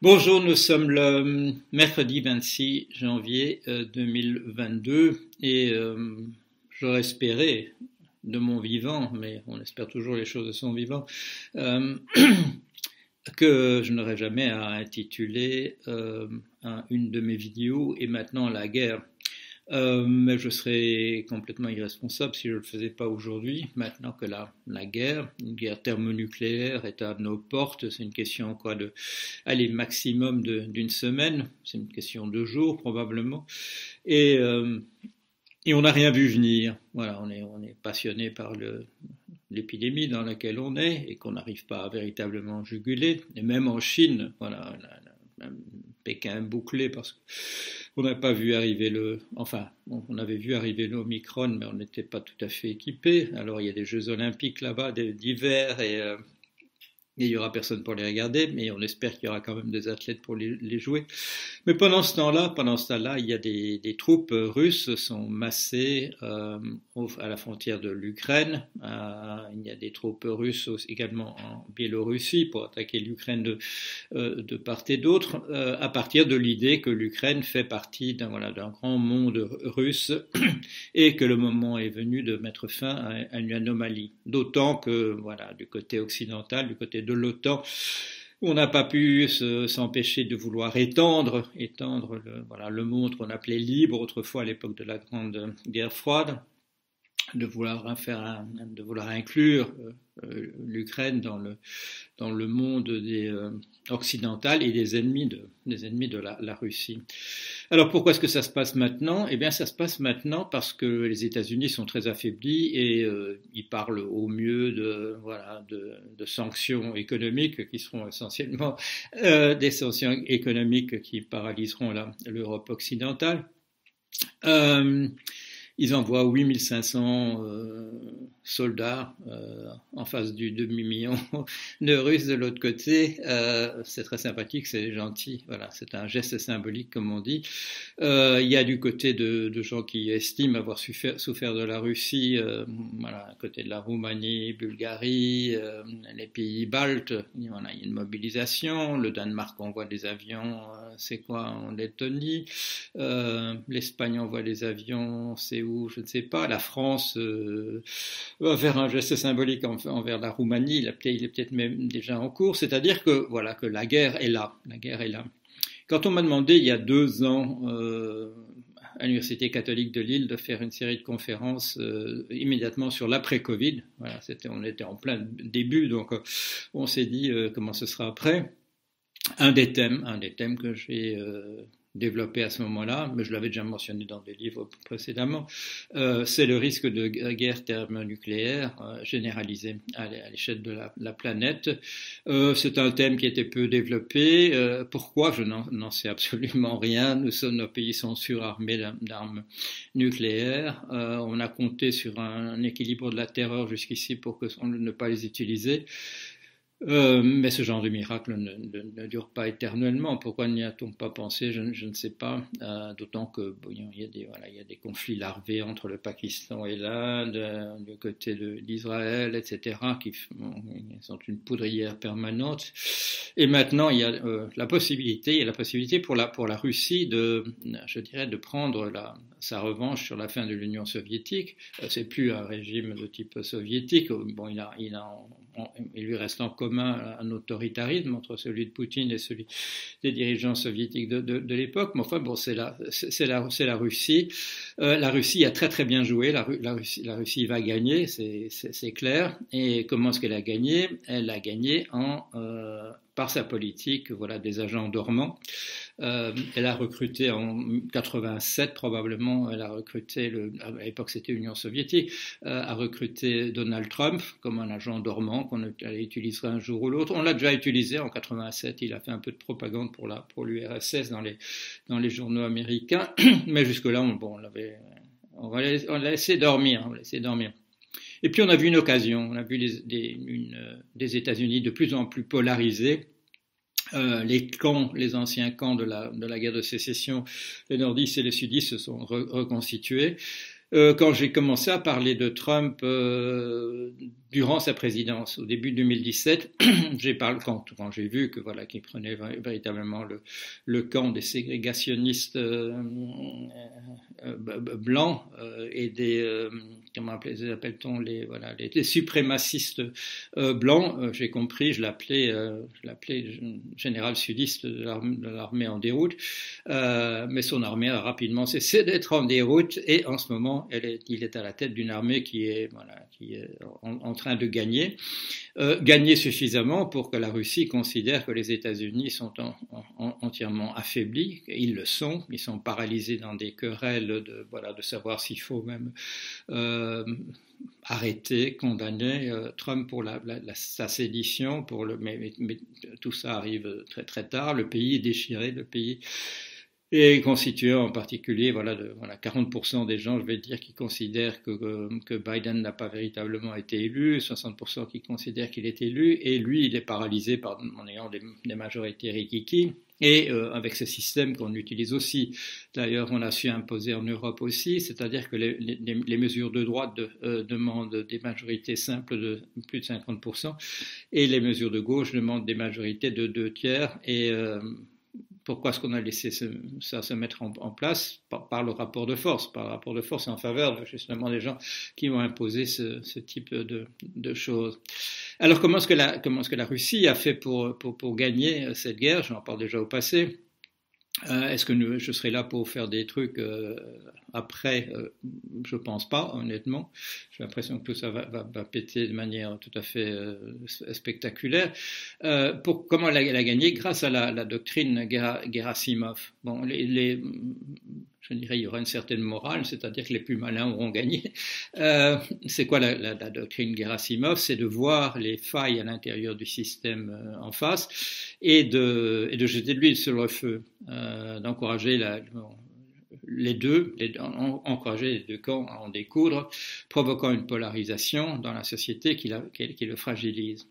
Bonjour, nous sommes le mercredi 26 janvier 2022 euh, et euh, j'aurais espéré de mon vivant, mais on espère toujours les choses de son vivant, euh, que je n'aurais jamais à intituler une de mes vidéos et maintenant la guerre euh, mais je serais complètement irresponsable si je ne le faisais pas aujourd'hui, maintenant que la, guerre, une guerre thermonucléaire est à nos portes. C'est une question quoi de, allez, maximum d'une semaine. C'est une question de jours probablement. Et, euh, et on n'a rien vu venir. Voilà, on est, on est passionné par le, l'épidémie dans laquelle on est et qu'on n'arrive pas à véritablement juguler. Et même en Chine, voilà, Pékin bouclé parce qu'on n'a pas vu arriver le, enfin, on avait vu arriver l'Omicron, mais on n'était pas tout à fait équipé. Alors il y a des Jeux Olympiques là-bas d'hiver et il n'y aura personne pour les regarder, mais on espère qu'il y aura quand même des athlètes pour les, jouer. Mais pendant ce temps-là, pendant ce temps-là, il y a des, troupes russes sont massées euh, à la frontière de l'Ukraine. Euh, il y a des troupes russes également en Biélorussie pour attaquer l'Ukraine de, euh, de part et d'autre, à partir de l'idée que l'Ukraine fait partie d'un grand monde russe et que le moment est venu de mettre fin à, à une anomalie. D'autant que voilà, du côté occidental, du côté de l'OTAN, on n'a pas pu s'empêcher de vouloir étendre, étendre voilà, le monde qu'on appelait libre autrefois à l'époque de la Grande Guerre froide, de vouloir, faire de vouloir inclure euh, euh, l'Ukraine dans le, dans le monde des, euh, occidental et des ennemis de, des ennemis de la, Russie. Alors pourquoi est-ce que ça se passe maintenant? Eh bien ça se passe maintenant parce que les États-Unis sont très affaiblis et ils parlent au mieux de, voilà, de, de sanctions économiques qui seront essentiellement des sanctions économiques qui paralyseront l'Europe occidentale. Ils envoient 8500 euh, soldats euh, en face du demi-million de Russes de l'autre côté. Euh, c'est très sympathique, c'est gentil. Voilà, c'est un geste symbolique, comme on dit. Euh, il y a du côté de, gens qui estiment avoir souffert, de la Russie, voilà, côté de la Roumanie, Bulgarie, les pays baltes. Voilà, il y a une mobilisation. Le Danemark envoie des avions, c'est quoi, en Lettonie. L'Espagne envoie des avions, c'est je ne sais pas, la France euh, va faire un geste symbolique envers la Roumanie, il, est peut-être même déjà en cours, c'est-à-dire que voilà que la guerre est là, la guerre est là. Quand on m'a demandé il y a deux ans euh, à l'Université catholique de Lille de faire une série de conférences euh, immédiatement sur l'après-Covid, on était en plein début, donc on s'est dit comment ce sera après. Un des thèmes, un des thèmes que j'ai développé à ce moment-là, mais je l'avais déjà mentionné dans des livres précédemment, euh, c'est le risque de guerre thermonucléaire euh, généralisée à l'échelle de la, planète. Euh, c'est un thème qui était peu développé. Euh, pourquoi? Je n'en sais absolument rien. Nous sommes, nos pays sont surarmés d'armes nucléaires. On a compté sur un, équilibre de la terreur jusqu'ici pour que, ne pas les utiliser. Euh, mais ce genre de miracle ne, ne, dure pas éternellement. Pourquoi n'y a-t-on pas pensé? Je, je, ne sais pas. Euh, D'autant que bon, il, y a des, voilà, il y a des conflits larvés entre le Pakistan et l'Inde, euh, du côté d'Israël, etc., qui sont une poudrière permanente. Et maintenant, il y a euh, la possibilité, il y a la possibilité pour la, pour la Russie de, je dirais, de prendre la, sa revanche sur la fin de l'Union soviétique. Euh, c'est plus un régime de type soviétique. Bon, il a, il a il lui reste en commun un autoritarisme entre celui de Poutine et celui des dirigeants soviétiques de, l'époque. Mais enfin, bon, c'est la, Russie. Euh, la Russie a très très bien joué. La, Russie, va gagner, c'est, clair. Et comment est-ce qu'elle a gagné? Elle a gagné euh, par sa politique, voilà, des agents dormants. Euh, elle a recruté en 87 probablement, elle a recruté, le, à l'époque c'était l'Union soviétique, euh, a recruté Donald Trump comme un agent dormant qu'on utiliserait un jour ou l'autre. On l'a déjà utilisé en 87, il a fait un peu de propagande pour la pour l'URSS dans les dans les journaux américains, mais jusque là on, bon, on l'avait on l'a laissé dormir, on l'a laissé dormir. Et puis on a vu une occasion, on a vu des, des, une, des États-Unis de plus en plus polarisés. Euh, les camps, les anciens camps de la, de la guerre de sécession, les nordistes et les sudistes se sont reconstitués. Euh, quand j'ai commencé à parler de Trump euh, durant sa présidence, au début 2017, j'ai parlé quand, j'ai vu que voilà qu'il prenait véritablement le, camp des ségrégationnistes euh, blancs et des comment appelle-t-on les voilà les, suprémacistes blancs, j'ai compris, je l'appelais général sudiste de l'armée en déroute, mais son armée a rapidement cessé d'être en déroute et en ce moment il est à la tête d'une armée qui est en train de gagner, euh, gagner suffisamment pour que la Russie considère que les États-Unis sont entièrement affaiblis. Ils le sont, ils sont paralysés dans des querelles de, savoir s'il faut même euh, arrêter, condamner euh, Trump pour sa sédition, mais, tout ça arrive très très tard. Le pays est déchiré, le pays et constitué en particulier voilà, voilà 40% des gens, je vais dire, qui considèrent que, que Biden n'a pas véritablement été élu, 60% qui considèrent qu'il est élu, et lui, il est paralysé par, en ayant des, majorités rikiki. Et euh, avec ce système qu'on utilise aussi, d'ailleurs on a su imposer en Europe aussi, c'est-à-dire que les, mesures de droite euh, demandent des majorités simples de plus de 50%, et les mesures de gauche demandent des majorités de deux tiers, et euh, pourquoi est-ce qu'on a laissé ça se mettre en, place par, le rapport de force, par le rapport de force en faveur justement des gens qui ont imposé ce, type de, choses. Alors comment est-ce que la, Russie a fait pour, pour gagner cette guerre? J'en parle déjà au passé. Euh, est-ce que je serai là pour faire des trucs euh, après euh, Je pense pas, honnêtement. J'ai l'impression que tout ça va, péter de manière tout à fait spectaculaire. pour comment elle a, gagné? Grâce à la, doctrine Gerasimov. Bon, les je dirais, il y aura une certaine morale, c'est-à-dire que les plus malins auront gagné. Euh, c'est quoi la, la, la, doctrine Gerasimov? C'est de voir les failles à l'intérieur du système euh, en face et de, et de jeter de l'huile sur le feu, euh, d'encourager les deux, les, les deux camps à en découdre, provoquant une polarisation dans la société qui, le fragilise.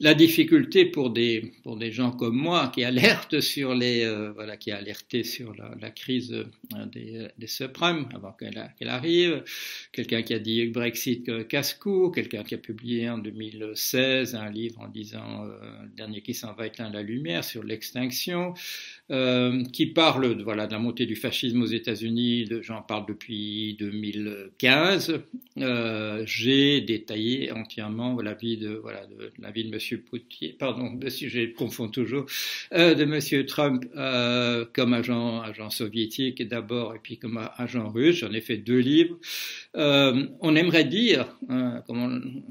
La difficulté pour des, pour des gens comme moi qui alertent sur les, euh, voilà, qui a alerté sur la, crise euh, des, des subprimes avant qu'elle arrive, quelqu'un qui a dit Brexit casse-cou, quelqu'un qui a publié en 2016 un livre en disant euh, le dernier qui s'en va éteindre la lumière sur l'extinction, euh, qui parle voilà, de la montée du fascisme aux États-Unis, j'en parle depuis 2015. Euh, J'ai détaillé entièrement la vie de, voilà, de, de Poutier, pardon, monsieur, je confonds toujours, euh, de Monsieur Trump euh, comme agent, agent soviétique d'abord et puis comme agent russe. J'en ai fait deux livres. Euh, on aimerait dire, hein,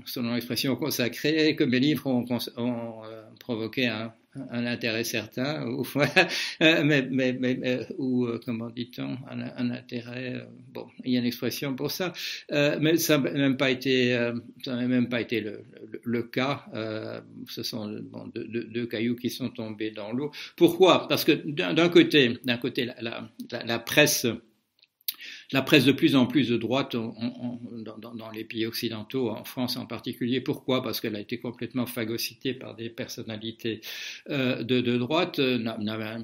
selon l'expression consacrée, que mes livres ont, ont provoqué un, un intérêt certain, ou, euh, mais, mais, mais, euh, ou euh, comment dit-on, un, un, intérêt, bon, il y a une expression pour ça, euh, mais ça n'a même pas été, ça n'a même pas été le, le, le cas. Euh, ce sont bon, deux, deux, deux, cailloux qui sont tombés dans l'eau. Pourquoi? Parce que d'un côté, d'un côté, la, la, la presse la presse de plus en plus de droite dans, les pays occidentaux, en France en particulier. Pourquoi? Parce qu'elle a été complètement phagocytée par des personnalités euh, de, de, droite, euh, n'a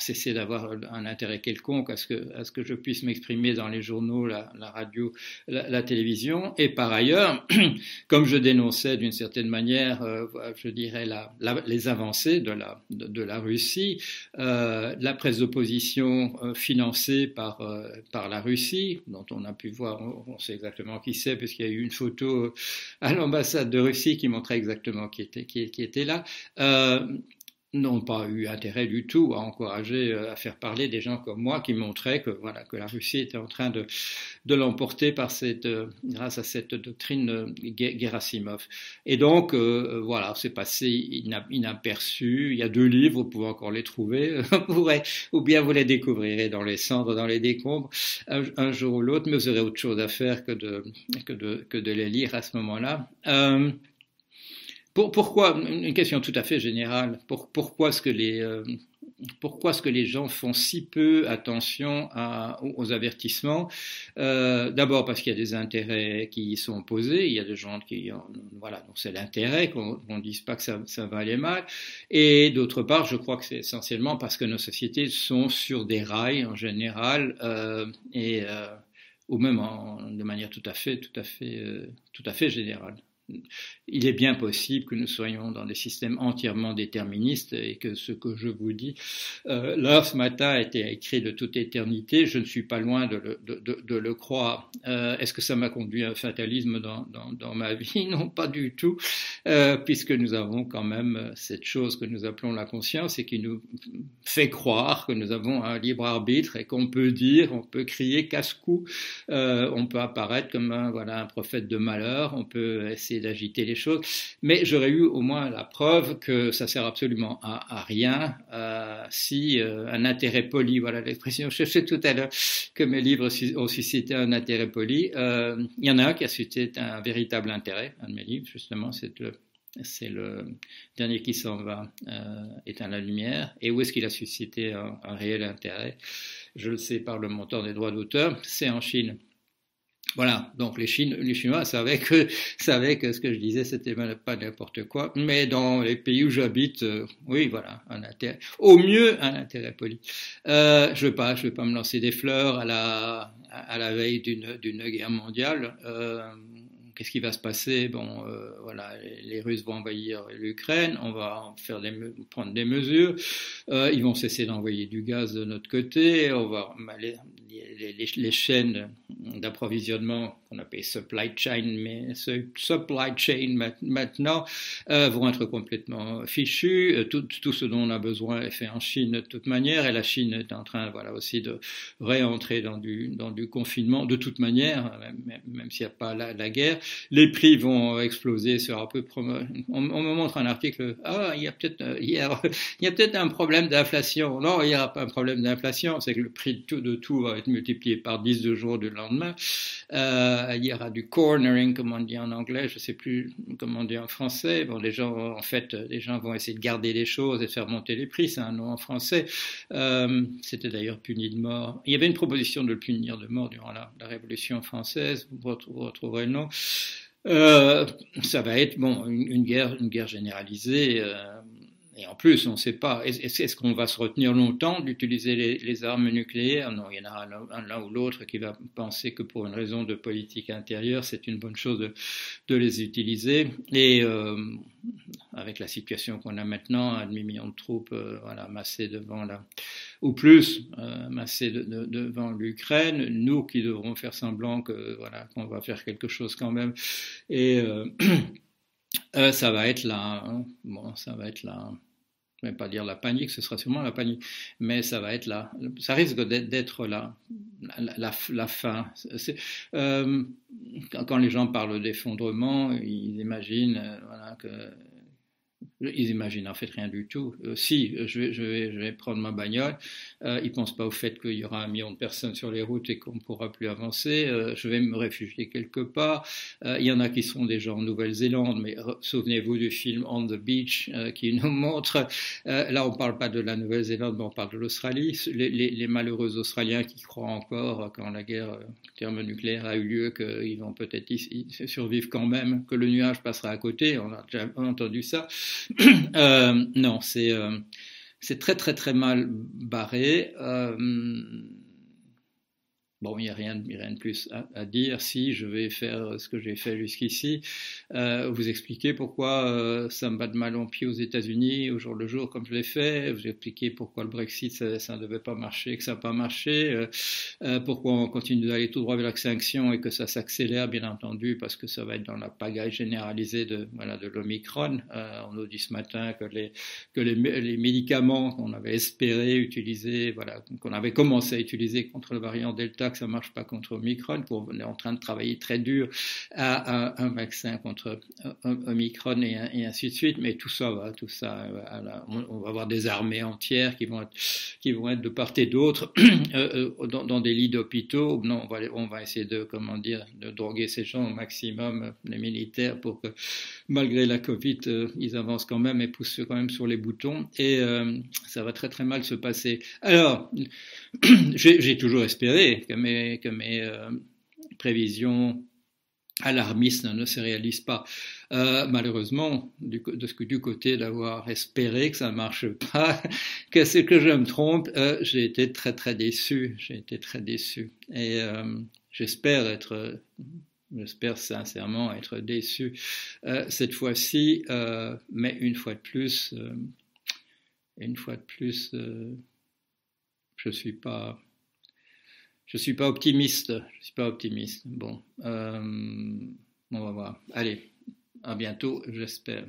cessé d'avoir un intérêt quelconque à ce que, je puisse m'exprimer dans les journaux, la, radio, la, télévision. Et par ailleurs, comme je dénonçais d'une certaine manière, euh, je dirais, les avancées de la, Russie, la presse d'opposition financée par la Russie, dont on a pu voir, on sait exactement qui c'est, puisqu'il y a eu une photo à l'ambassade de Russie qui montrait exactement qui était, qui était là. Euh, n'ont pas eu intérêt du tout à encourager, euh, à faire parler des gens comme moi qui montraient que voilà que la Russie était en train de, de l'emporter par cette, euh, grâce à cette doctrine euh, Gerasimov. Et donc euh, voilà, c'est passé inaperçu. Il y a deux livres, vous pouvez encore les trouver, ou bien vous les découvrirez dans les cendres, dans les décombres, un, jour ou l'autre, mais vous aurez autre chose à faire que de que de que de les lire à ce moment-là. Pour, pourquoi, une question tout à fait générale, pour, pourquoi est-ce que les, euh, pourquoi est-ce que les gens font si peu attention aux avertissements? Euh, D'abord parce qu'il y a des intérêts qui y sont posés, il y a des gens qui, voilà, donc c'est l'intérêt qu'on ne dise pas que ça, va aller mal. Et d'autre part, je crois que c'est essentiellement parce que nos sociétés sont sur des rails en général euh, et ou même de manière tout à fait, tout à fait, tout à fait générale il est bien possible que nous soyons dans des systèmes entièrement déterministes et que ce que je vous dis euh, là ce matin a été écrit de toute éternité. Je ne suis pas loin de le, croire. Euh, Est-ce que ça m'a conduit à un fatalisme dans, ma vie? Non, pas du tout, euh, puisque nous avons quand même cette chose que nous appelons la conscience et qui nous fait croire que nous avons un libre arbitre et qu'on peut dire, on peut crier casse-cou, euh, on peut apparaître comme un, voilà, un prophète de malheur, on peut essayer d'agiter les choses, mais j'aurais eu au moins la preuve que ça sert absolument à, rien euh, si euh, un intérêt poli, voilà l'expression, je sais tout à l'heure que mes livres ont suscité un intérêt poli. Euh, il y en a un qui a suscité un véritable intérêt, un de mes livres justement, c'est le dernier qui s'en va, euh, éteint la lumière. Et où est-ce qu'il a suscité un, réel intérêt? Je le sais par le montant des droits d'auteur, c'est en Chine. Voilà, donc les, Chinois savaient que, savaient que ce que je disais, c'était pas n'importe quoi. Mais dans les pays où j'habite, euh, oui, voilà, un intérêt, au mieux un intérêt poli. Euh, je veux pas, je veux pas me lancer des fleurs à la, à la veille d'une guerre mondiale. Euh, qu'est-ce qui va se passer? Bon, euh, voilà, les, Russes vont envahir l'Ukraine, on va faire prendre des mesures, euh, ils vont cesser d'envoyer du gaz de notre côté, on va les, les chaînes d'approvisionnement qu'on appelle supply chain, mais supply chain maintenant euh, vont être complètement fichues. Euh, tout, tout, ce dont on a besoin est fait en Chine de toute manière, et la Chine est en train, voilà, aussi de réentrer dans du, dans du confinement de toute manière, même, même s'il n'y a pas la, guerre les prix vont exploser sur un peu. On, me montre un article. Ah, il y a peut-être euh, hier, il y a peut-être un problème d'inflation. Non, il n'y aura pas un problème d'inflation. C'est que le prix de tout, de tout, va être multiplié par 10 de jour du lendemain. Euh, il y aura du cornering, comme on dit en anglais. Je ne sais plus comment on dit en français. Bon, les gens, en fait, les gens vont essayer de garder les choses et faire monter les prix. C'est un nom en français. Euh, C'était d'ailleurs puni de mort. Il y avait une proposition de le punir de mort durant la, Révolution française. Vous retrouverez le nom. Euh, ça va être bon une, une, guerre, une guerre généralisée. Euh, et en plus, on ne sait pas, est-ce qu'on va se retenir longtemps d'utiliser les, armes nucléaires? Non, il y en a l'un ou l'autre qui va penser que pour une raison de politique intérieure, c'est une bonne chose de, les utiliser. Et euh, avec la situation qu'on a maintenant, un demi-million de troupes euh, voilà, massées devant la, ou plus euh, massées de, de, devant l'Ukraine, nous qui devrons faire semblant que voilà qu'on va faire quelque chose quand même. Et ça va être là, hein. bon, ça va être là. Ne vais pas dire la panique, ce sera sûrement la panique, mais ça va être là. Ça risque d'être là, la fin. Euh, quand, les gens parlent d'effondrement, ils imaginent euh, voilà, que ils imaginent en fait rien du tout. Euh, si je vais, je, vais, prendre ma bagnole, euh, ils pensent pas au fait qu'il y aura un million de personnes sur les routes et qu'on ne pourra plus avancer. Euh, je vais me réfugier quelque part. Euh, il y en a qui sont déjà en Nouvelle-Zélande, mais souvenez-vous du film On the Beach euh, qui nous montre. Euh, là, on parle pas de la Nouvelle-Zélande, mais on parle de l'Australie. Les, les, les, malheureux Australiens qui croient encore quand la guerre thermonucléaire a eu lieu qu'ils vont peut-être survivre quand même, que le nuage passera à côté. On a déjà entendu ça. euh, non, c'est euh, c'est très très très mal barré. Euh, Bon, il n'y a rien, de plus à, dire. Si je vais faire ce que j'ai fait jusqu'ici, euh, vous expliquer pourquoi euh, ça me bat de mal en pied aux États-Unis au jour le jour comme je l'ai fait, vous expliquer pourquoi le Brexit ça, ne devait pas marcher, que ça n'a pas marché, euh, pourquoi on continue d'aller tout droit vers l'extinction et que ça s'accélère bien entendu parce que ça va être dans la pagaille généralisée de voilà de l'Omicron. On nous dit ce matin que les que les médicaments qu'on avait espéré utiliser, voilà qu'on avait commencé à utiliser contre le variant Delta que ça marche pas contre Omicron, qu'on est en train de travailler très dur à, un vaccin contre Omicron et, ainsi de suite. Mais tout ça va, tout ça, on, on va avoir des armées entières qui vont être, qui vont être de part et d'autre euh, dans, des lits d'hôpitaux. Non, on va, on va essayer de, comment dire, de droguer ces gens au maximum, les militaires, pour que malgré la Covid, euh, ils avancent quand même et poussent quand même sur les boutons. Et euh, ça va très très mal se passer. Alors, j'ai toujours espéré que mes, euh, prévisions alarmistes ne se réalisent pas. Malheureusement, du, de ce côté d'avoir espéré que ça ne marche pas, que c'est que je me trompe, j'ai été très très déçu. J'ai été très déçu. Et j'espère être, j'espère sincèrement être déçu cette fois-ci, mais une fois de plus, une fois de plus, je suis pas je suis pas optimiste. Je suis pas optimiste. Bon, on va voir. Allez, à bientôt, j'espère.